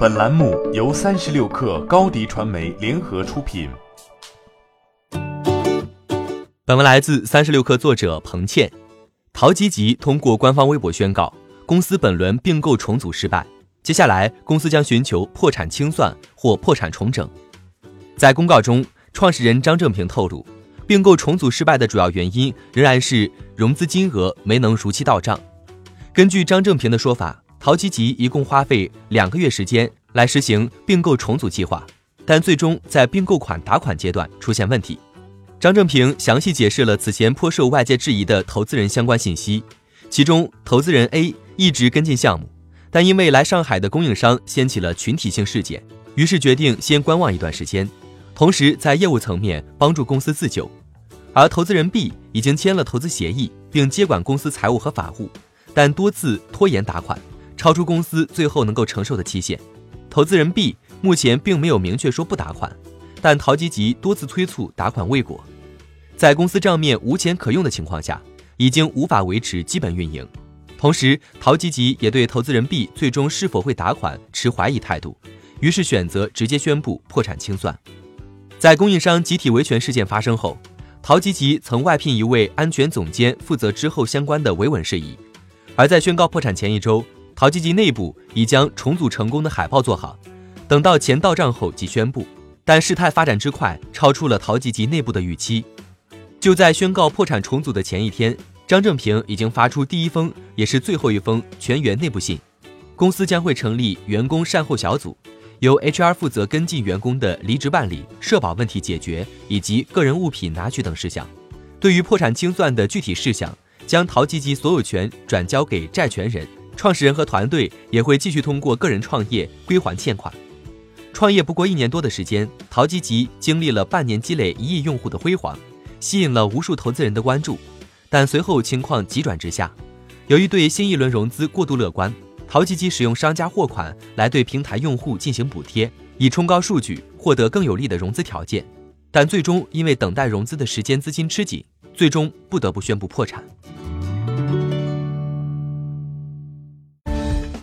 本栏目由三十六氪高低传媒联合出品。本文来自三十六氪作者彭倩。陶吉吉通过官方微博宣告，公司本轮并购重组失败，接下来公司将寻求破产清算或破产重整。在公告中，创始人张正平透露，并购重组失败的主要原因仍然是融资金额没能如期到账。根据张正平的说法。陶吉吉一共花费两个月时间来实行并购重组计划，但最终在并购款打款阶段出现问题。张正平详细解释了此前颇受外界质疑的投资人相关信息，其中投资人 A 一直跟进项目，但因为来上海的供应商掀起了群体性事件，于是决定先观望一段时间，同时在业务层面帮助公司自救。而投资人 B 已经签了投资协议，并接管公司财务和法务，但多次拖延打款。超出公司最后能够承受的期限，投资人 B 目前并没有明确说不打款，但陶吉吉多次催促打款未果，在公司账面无钱可用的情况下，已经无法维持基本运营。同时，陶吉吉也对投资人 B 最终是否会打款持怀疑态度，于是选择直接宣布破产清算。在供应商集体维权事件发生后，陶吉吉曾外聘一位安全总监负责之后相关的维稳事宜，而在宣告破产前一周。陶吉吉内部已将重组成功的海报做好，等到钱到账后即宣布。但事态发展之快，超出了陶吉吉内部的预期。就在宣告破产重组的前一天，张正平已经发出第一封，也是最后一封全员内部信。公司将会成立员工善后小组，由 HR 负责跟进员工的离职办理、社保问题解决以及个人物品拿取等事项。对于破产清算的具体事项，将陶吉吉所有权转交给债权人。创始人和团队也会继续通过个人创业归还欠款。创业不过一年多的时间，陶吉吉经历了半年积累一亿用户的辉煌，吸引了无数投资人的关注。但随后情况急转直下，由于对新一轮融资过度乐观，陶吉吉使用商家货款来对平台用户进行补贴，以冲高数据，获得更有利的融资条件。但最终因为等待融资的时间资金吃紧，最终不得不宣布破产。